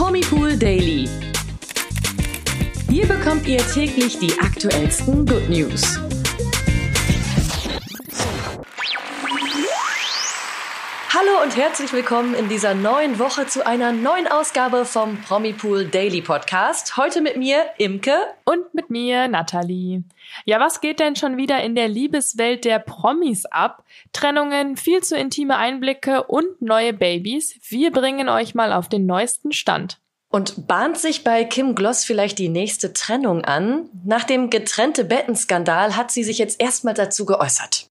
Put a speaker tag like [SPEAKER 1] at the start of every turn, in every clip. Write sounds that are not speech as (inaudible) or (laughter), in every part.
[SPEAKER 1] Promipool Daily. Hier bekommt ihr täglich die aktuellsten Good News. Hallo und herzlich willkommen in dieser neuen Woche zu einer neuen Ausgabe vom Promipool Daily Podcast. Heute mit mir Imke
[SPEAKER 2] und mit mir Nathalie. Ja, was geht denn schon wieder in der Liebeswelt der Promis ab? Trennungen, viel zu intime Einblicke und neue Babys. Wir bringen euch mal auf den neuesten Stand.
[SPEAKER 1] Und bahnt sich bei Kim Gloss vielleicht die nächste Trennung an? Nach dem getrennte Bettenskandal hat sie sich jetzt erstmal dazu geäußert.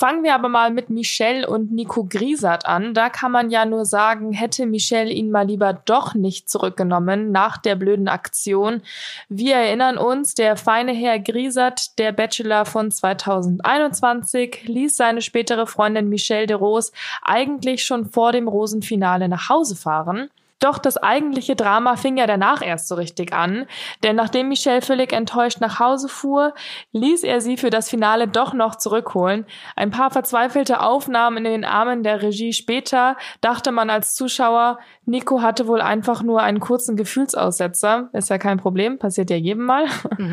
[SPEAKER 2] Fangen wir aber mal mit Michelle und Nico Griesert an. Da kann man ja nur sagen, hätte Michelle ihn mal lieber doch nicht zurückgenommen nach der blöden Aktion. Wir erinnern uns, der feine Herr Griesert, der Bachelor von 2021, ließ seine spätere Freundin Michelle de Rose eigentlich schon vor dem Rosenfinale nach Hause fahren. Doch das eigentliche Drama fing ja danach erst so richtig an, denn nachdem Michelle völlig enttäuscht nach Hause fuhr, ließ er sie für das Finale doch noch zurückholen. Ein paar verzweifelte Aufnahmen in den Armen der Regie später dachte man als Zuschauer, Nico hatte wohl einfach nur einen kurzen Gefühlsaussetzer. Ist ja kein Problem, passiert ja jedem mal.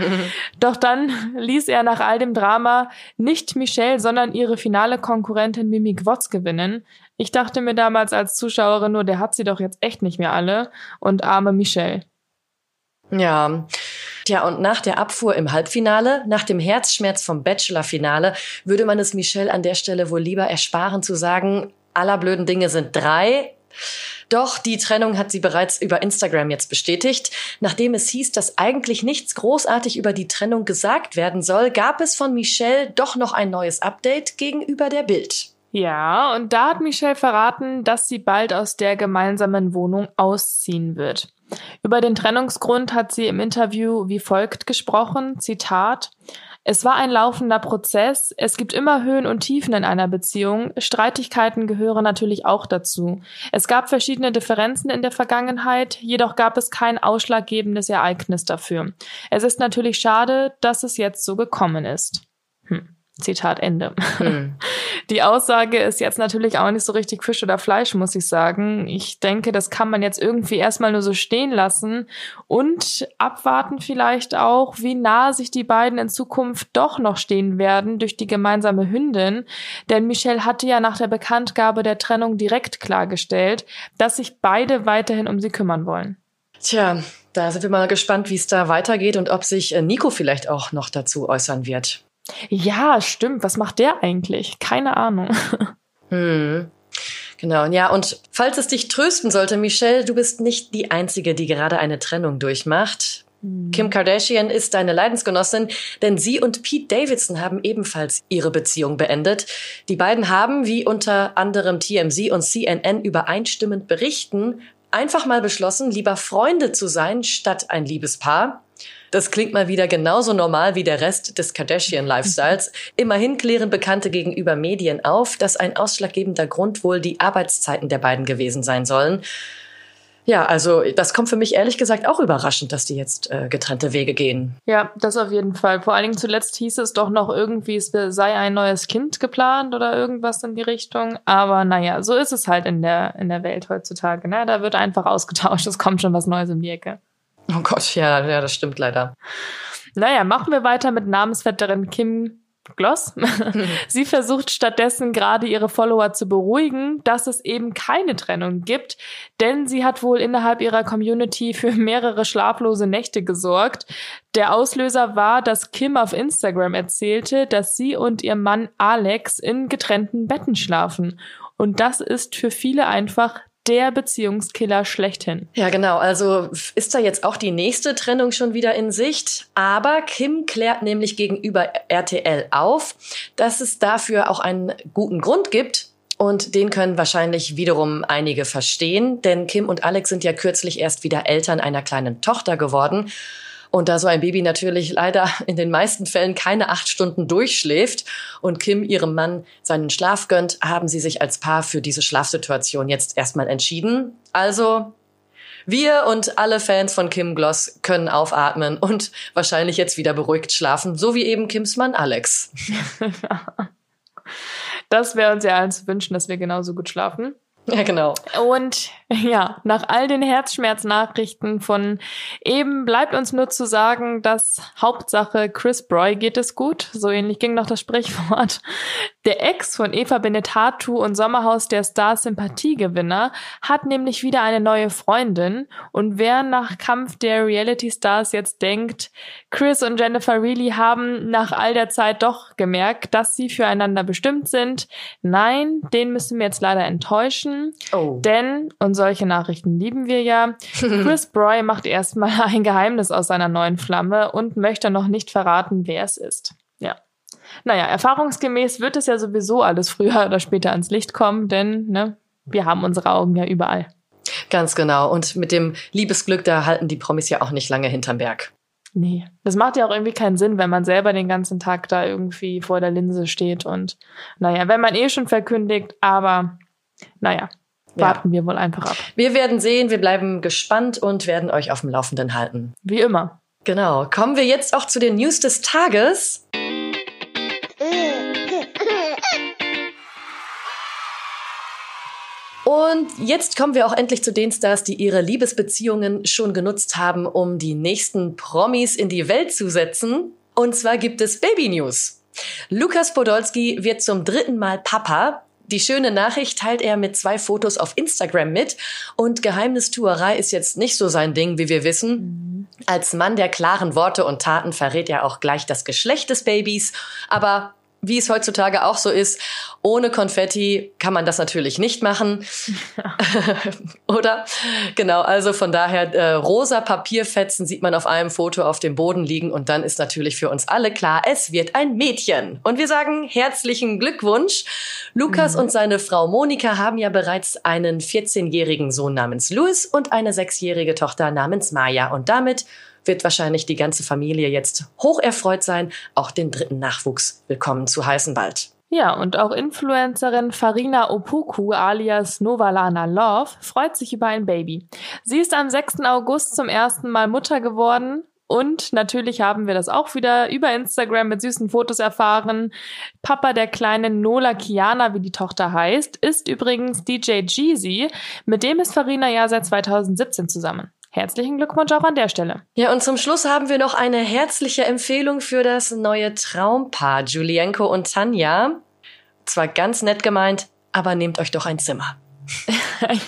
[SPEAKER 2] (laughs) Doch dann ließ er nach all dem Drama nicht Michelle, sondern ihre finale Konkurrentin Mimi Gwotz gewinnen. Ich dachte mir damals als Zuschauerin nur, der hat sie doch jetzt echt nicht mehr alle. Und arme Michelle.
[SPEAKER 1] Ja. Tja, und nach der Abfuhr im Halbfinale, nach dem Herzschmerz vom Bachelor-Finale, würde man es Michelle an der Stelle wohl lieber ersparen zu sagen, aller blöden Dinge sind drei. Doch die Trennung hat sie bereits über Instagram jetzt bestätigt. Nachdem es hieß, dass eigentlich nichts großartig über die Trennung gesagt werden soll, gab es von Michelle doch noch ein neues Update gegenüber der Bild.
[SPEAKER 2] Ja, und da hat Michelle verraten, dass sie bald aus der gemeinsamen Wohnung ausziehen wird. Über den Trennungsgrund hat sie im Interview wie folgt gesprochen, Zitat, es war ein laufender Prozess. Es gibt immer Höhen und Tiefen in einer Beziehung. Streitigkeiten gehören natürlich auch dazu. Es gab verschiedene Differenzen in der Vergangenheit, jedoch gab es kein ausschlaggebendes Ereignis dafür. Es ist natürlich schade, dass es jetzt so gekommen ist. Hm. Zitat Ende. Hm. (laughs) Die Aussage ist jetzt natürlich auch nicht so richtig Fisch oder Fleisch, muss ich sagen. Ich denke, das kann man jetzt irgendwie erstmal nur so stehen lassen und abwarten vielleicht auch, wie nah sich die beiden in Zukunft doch noch stehen werden durch die gemeinsame Hündin. Denn Michelle hatte ja nach der Bekanntgabe der Trennung direkt klargestellt, dass sich beide weiterhin um sie kümmern wollen.
[SPEAKER 1] Tja, da sind wir mal gespannt, wie es da weitergeht und ob sich äh, Nico vielleicht auch noch dazu äußern wird.
[SPEAKER 2] Ja, stimmt. Was macht der eigentlich? Keine Ahnung. (laughs)
[SPEAKER 1] Hm. Genau, ja, und falls es dich trösten sollte, Michelle, du bist nicht die Einzige, die gerade eine Trennung durchmacht. Hm. Kim Kardashian ist deine Leidensgenossin, denn sie und Pete Davidson haben ebenfalls ihre Beziehung beendet. Die beiden haben, wie unter anderem TMZ und CNN übereinstimmend berichten, einfach mal beschlossen, lieber Freunde zu sein statt ein Liebespaar. Das klingt mal wieder genauso normal wie der Rest des Kardashian-Lifestyles. (laughs) Immerhin klären Bekannte gegenüber Medien auf, dass ein ausschlaggebender Grund wohl die Arbeitszeiten der beiden gewesen sein sollen. Ja, also das kommt für mich ehrlich gesagt auch überraschend, dass die jetzt äh, getrennte Wege gehen.
[SPEAKER 2] Ja, das auf jeden Fall. Vor allen Dingen zuletzt hieß es doch noch irgendwie, es sei ein neues Kind geplant oder irgendwas in die Richtung. Aber naja, so ist es halt in der, in der Welt heutzutage. Ne? Da wird einfach ausgetauscht, es kommt schon was Neues um die Ecke. (laughs)
[SPEAKER 1] Oh Gott, ja, ja, das stimmt leider.
[SPEAKER 2] Naja, machen wir weiter mit Namensvetterin Kim Gloss. (laughs) Sie versucht stattdessen gerade ihre Follower zu beruhigen, dass es eben keine Trennung gibt, denn sie hat wohl innerhalb ihrer Community für mehrere schlaflose Nächte gesorgt. Der Auslöser war, dass Kim auf Instagram erzählte, dass sie und ihr Mann Alex in getrennten Betten schlafen. Und das ist für viele einfach der Beziehungskiller schlechthin.
[SPEAKER 1] Ja, genau. Also ist da jetzt auch die nächste Trennung schon wieder in Sicht. Aber Kim klärt nämlich gegenüber RTL auf, dass es dafür auch einen guten Grund gibt. Und den können wahrscheinlich wiederum einige verstehen, denn Kim und Alex sind ja kürzlich erst wieder Eltern einer kleinen Tochter geworden. Und da so ein Baby natürlich leider in den meisten Fällen keine acht Stunden durchschläft und Kim ihrem Mann seinen Schlaf gönnt, haben sie sich als Paar für diese Schlafsituation jetzt erstmal entschieden. Also wir und alle Fans von Kim Gloss können aufatmen und wahrscheinlich jetzt wieder beruhigt schlafen, so wie eben Kims Mann Alex. (laughs)
[SPEAKER 2] das wäre uns ja allen zu wünschen, dass wir genauso gut schlafen. (laughs)
[SPEAKER 1] Ja, genau.
[SPEAKER 2] Und ja, nach all den Herzschmerznachrichten von eben bleibt uns nur zu sagen, dass Hauptsache Chris Broy geht es gut. So ähnlich ging noch das Sprichwort. Der Ex von Eva Benetatu und Sommerhaus der Stars Sympathiegewinner hat nämlich wieder eine neue Freundin. Und wer nach Kampf der Reality Stars jetzt denkt, Chris und Jennifer Reilly haben nach all der Zeit doch gemerkt, dass sie füreinander bestimmt sind. Nein, den müssen wir jetzt leider enttäuschen. Oh. Denn, und solche Nachrichten lieben wir ja, (laughs) Chris Broy macht erstmal (laughs) ein Geheimnis aus seiner neuen Flamme und möchte noch nicht verraten, wer es ist. Ja. Naja, erfahrungsgemäß wird es ja sowieso alles früher oder später ans Licht kommen, denn ne, wir haben unsere Augen ja überall.
[SPEAKER 1] Ganz genau. Und mit dem Liebesglück, da halten die Promis ja auch nicht lange hinterm Berg.
[SPEAKER 2] Nee, das macht ja auch irgendwie keinen Sinn, wenn man selber den ganzen Tag da irgendwie vor der Linse steht und naja, wenn man eh schon verkündigt, aber naja, warten ja. wir wohl einfach ab.
[SPEAKER 1] Wir werden sehen, wir bleiben gespannt und werden euch auf dem Laufenden halten.
[SPEAKER 2] Wie immer.
[SPEAKER 1] Genau. Kommen wir jetzt auch zu den News des Tages. Und jetzt kommen wir auch endlich zu den Stars, die ihre Liebesbeziehungen schon genutzt haben, um die nächsten Promis in die Welt zu setzen. Und zwar gibt es Baby News. Lukas Podolski wird zum dritten Mal Papa. Die schöne Nachricht teilt er mit zwei Fotos auf Instagram mit. Und Geheimnistuerei ist jetzt nicht so sein Ding, wie wir wissen. Als Mann der klaren Worte und Taten verrät er auch gleich das Geschlecht des Babys. Aber wie es heutzutage auch so ist, ohne Konfetti kann man das natürlich nicht machen. (laughs) Oder? Genau, also von daher, äh, rosa Papierfetzen sieht man auf einem Foto auf dem Boden liegen und dann ist natürlich für uns alle klar, es wird ein Mädchen. Und wir sagen herzlichen Glückwunsch. Lukas mhm. und seine Frau Monika haben ja bereits einen 14-jährigen Sohn namens Louis und eine sechsjährige Tochter namens Maya. Und damit wird wahrscheinlich die ganze Familie jetzt hoch erfreut sein, auch den dritten Nachwuchs willkommen zu heißen bald.
[SPEAKER 2] Ja, und auch Influencerin Farina Opoku alias Novalana Love freut sich über ein Baby. Sie ist am 6. August zum ersten Mal Mutter geworden und natürlich haben wir das auch wieder über Instagram mit süßen Fotos erfahren. Papa der kleinen Nola Kiana, wie die Tochter heißt, ist übrigens DJ Jeezy. Mit dem ist Farina ja seit 2017 zusammen. Herzlichen Glückwunsch auch an der Stelle.
[SPEAKER 1] Ja, und zum Schluss haben wir noch eine herzliche Empfehlung für das neue Traumpaar Julienko und Tanja. Zwar ganz nett gemeint, aber nehmt euch doch ein Zimmer.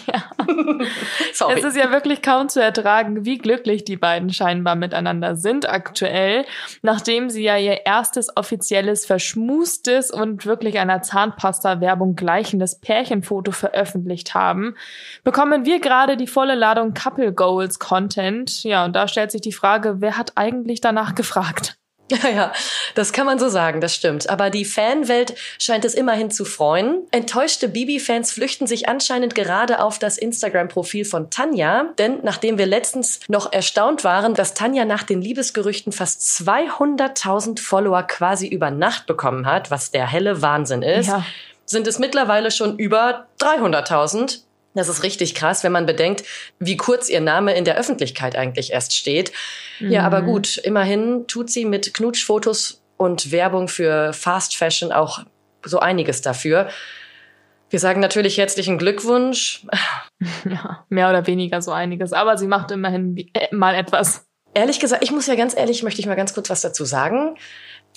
[SPEAKER 2] Ja. (laughs) Sorry. Es ist ja wirklich kaum zu ertragen, wie glücklich die beiden scheinbar miteinander sind aktuell, nachdem sie ja ihr erstes offizielles, verschmustes und wirklich einer Zahnpasta-Werbung gleichendes Pärchenfoto veröffentlicht haben, bekommen wir gerade die volle Ladung Couple Goals Content. Ja, und da stellt sich die Frage, wer hat eigentlich danach gefragt? (laughs)
[SPEAKER 1] Ja, ja, das kann man so sagen, das stimmt. Aber die Fanwelt scheint es immerhin zu freuen. Enttäuschte Bibi-Fans flüchten sich anscheinend gerade auf das Instagram-Profil von Tanja. Denn nachdem wir letztens noch erstaunt waren, dass Tanja nach den Liebesgerüchten fast 200.000 Follower quasi über Nacht bekommen hat, was der helle Wahnsinn ist, ja. sind es mittlerweile schon über 300.000. Das ist richtig krass, wenn man bedenkt, wie kurz ihr Name in der Öffentlichkeit eigentlich erst steht. Mhm. Ja, aber gut, immerhin tut sie mit Knutschfotos und Werbung für Fast Fashion auch so einiges dafür. Wir sagen natürlich herzlichen Glückwunsch. (laughs)
[SPEAKER 2] Ja, mehr oder weniger so einiges, aber sie macht immerhin äh, mal etwas.
[SPEAKER 1] Ehrlich gesagt, ich muss ja ganz ehrlich, möchte ich mal ganz kurz was dazu sagen.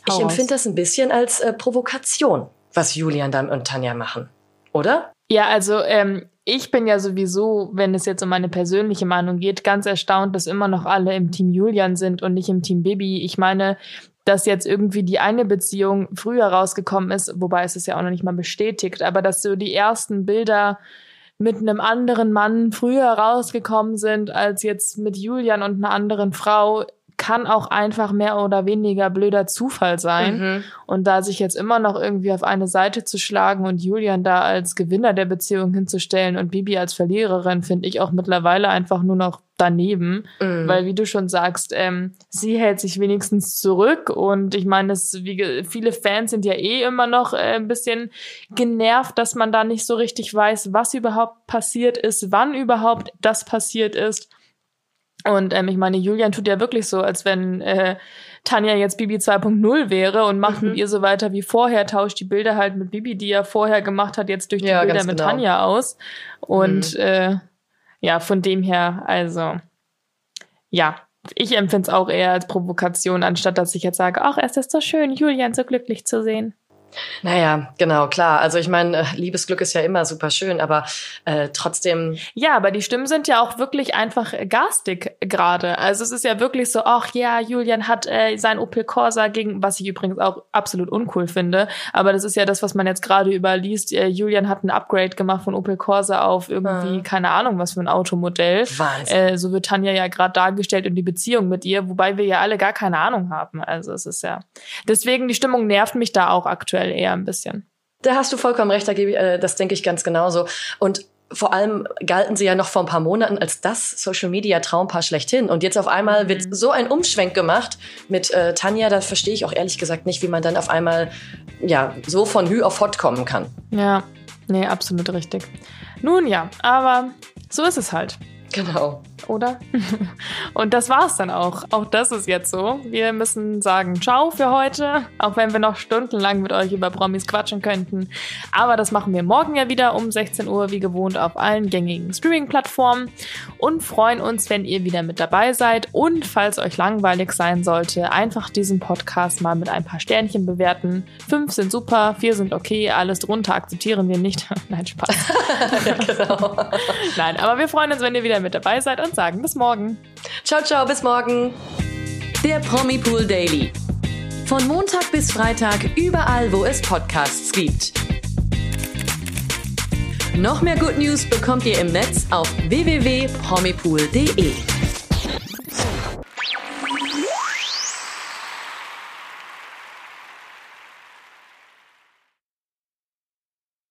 [SPEAKER 1] Hau ich empfinde das ein bisschen als äh, Provokation, was Julian dann und Tanja machen, oder?
[SPEAKER 2] Ja, also ähm, ich bin ja sowieso, wenn es jetzt um meine persönliche Meinung geht, ganz erstaunt, dass immer noch alle im Team Julian sind und nicht im Team Bibi. Ich meine, dass jetzt irgendwie die eine Beziehung früher rausgekommen ist, wobei es ist ja auch noch nicht mal bestätigt, aber dass so die ersten Bilder mit einem anderen Mann früher rausgekommen sind als jetzt mit Julian und einer anderen Frau, kann auch einfach mehr oder weniger blöder Zufall sein. Mhm. Und da sich jetzt immer noch irgendwie auf eine Seite zu schlagen und Julian da als Gewinner der Beziehung hinzustellen und Bibi als Verliererin, finde ich auch mittlerweile einfach nur noch daneben. Mhm. Weil, wie du schon sagst, ähm, sie hält sich wenigstens zurück. Und ich meine, viele Fans sind ja eh immer noch äh, ein bisschen genervt, dass man da nicht so richtig weiß, was überhaupt passiert ist, wann überhaupt das passiert ist. Und ähm, ich meine, Julian tut ja wirklich so, als wenn äh, Tanja jetzt Bibi 2.0 wäre und macht
[SPEAKER 1] Mhm.
[SPEAKER 2] mit ihr so weiter wie vorher, tauscht die Bilder halt mit Bibi, die er vorher gemacht hat, jetzt durch die
[SPEAKER 1] Ja,
[SPEAKER 2] Bilder mit
[SPEAKER 1] genau.
[SPEAKER 2] Tanja aus. Und
[SPEAKER 1] Mhm.
[SPEAKER 2] äh, ja, von dem her, also ja, ich empfinde es auch eher als Provokation, anstatt dass ich jetzt sage, ach, es ist so schön, Julian so glücklich zu sehen.
[SPEAKER 1] Naja, genau, klar. Also ich meine, äh, Liebesglück ist ja immer super schön, aber äh, trotzdem,
[SPEAKER 2] Ja, aber die Stimmen sind ja auch wirklich einfach garstig gerade. Also es ist ja wirklich so, ach ja, Julian hat äh, sein Opel Corsa gegen, was ich übrigens auch absolut uncool finde, aber das ist ja das, was man jetzt gerade überliest. Äh, Julian hat ein Upgrade gemacht von Opel Corsa auf irgendwie,
[SPEAKER 1] Ah.
[SPEAKER 2] keine Ahnung, was für ein Automodell.
[SPEAKER 1] Wahnsinn.
[SPEAKER 2] Äh, so wird Tanja ja gerade dargestellt und die Beziehung mit ihr, wobei wir ja alle gar keine Ahnung haben. Also es ist ja. Deswegen, die Stimmung nervt mich da auch aktuell eher ein bisschen.
[SPEAKER 1] Da hast du vollkommen recht, da gebe ich, äh, das denke ich ganz genauso. Und vor allem galten sie ja noch vor ein paar Monaten als das Social Media Traumpaar schlechthin. Und jetzt auf einmal wird so ein Umschwenk gemacht mit äh, Tanja, da verstehe ich auch ehrlich gesagt nicht, wie man dann auf einmal ja so von Hü auf Hot kommen kann.
[SPEAKER 2] Ja, nee, absolut richtig. Nun ja, aber so ist es halt.
[SPEAKER 1] Genau.
[SPEAKER 2] Oder? (laughs) Und das war's dann auch. Auch das ist jetzt so. Wir müssen sagen Ciao für heute, auch wenn wir noch stundenlang mit euch über Promis quatschen könnten. Aber das machen wir morgen ja wieder um 16 Uhr, wie gewohnt, auf allen gängigen Streaming-Plattformen und freuen uns, wenn ihr wieder mit dabei seid. Und falls euch langweilig sein sollte, einfach diesen Podcast mal mit ein paar Sternchen bewerten. Fünf sind super, vier sind okay, alles drunter akzeptieren wir nicht. (laughs) Nein, Spaß. (laughs)
[SPEAKER 1] genau.
[SPEAKER 2] Nein, aber wir freuen uns, wenn ihr wieder mit dabei seid und sagen bis morgen.
[SPEAKER 1] Ciao, ciao, bis morgen.
[SPEAKER 3] Der Promipool Daily. Von Montag bis Freitag überall, wo es Podcasts gibt. Noch mehr Good News bekommt ihr im Netz auf www.promipool.de.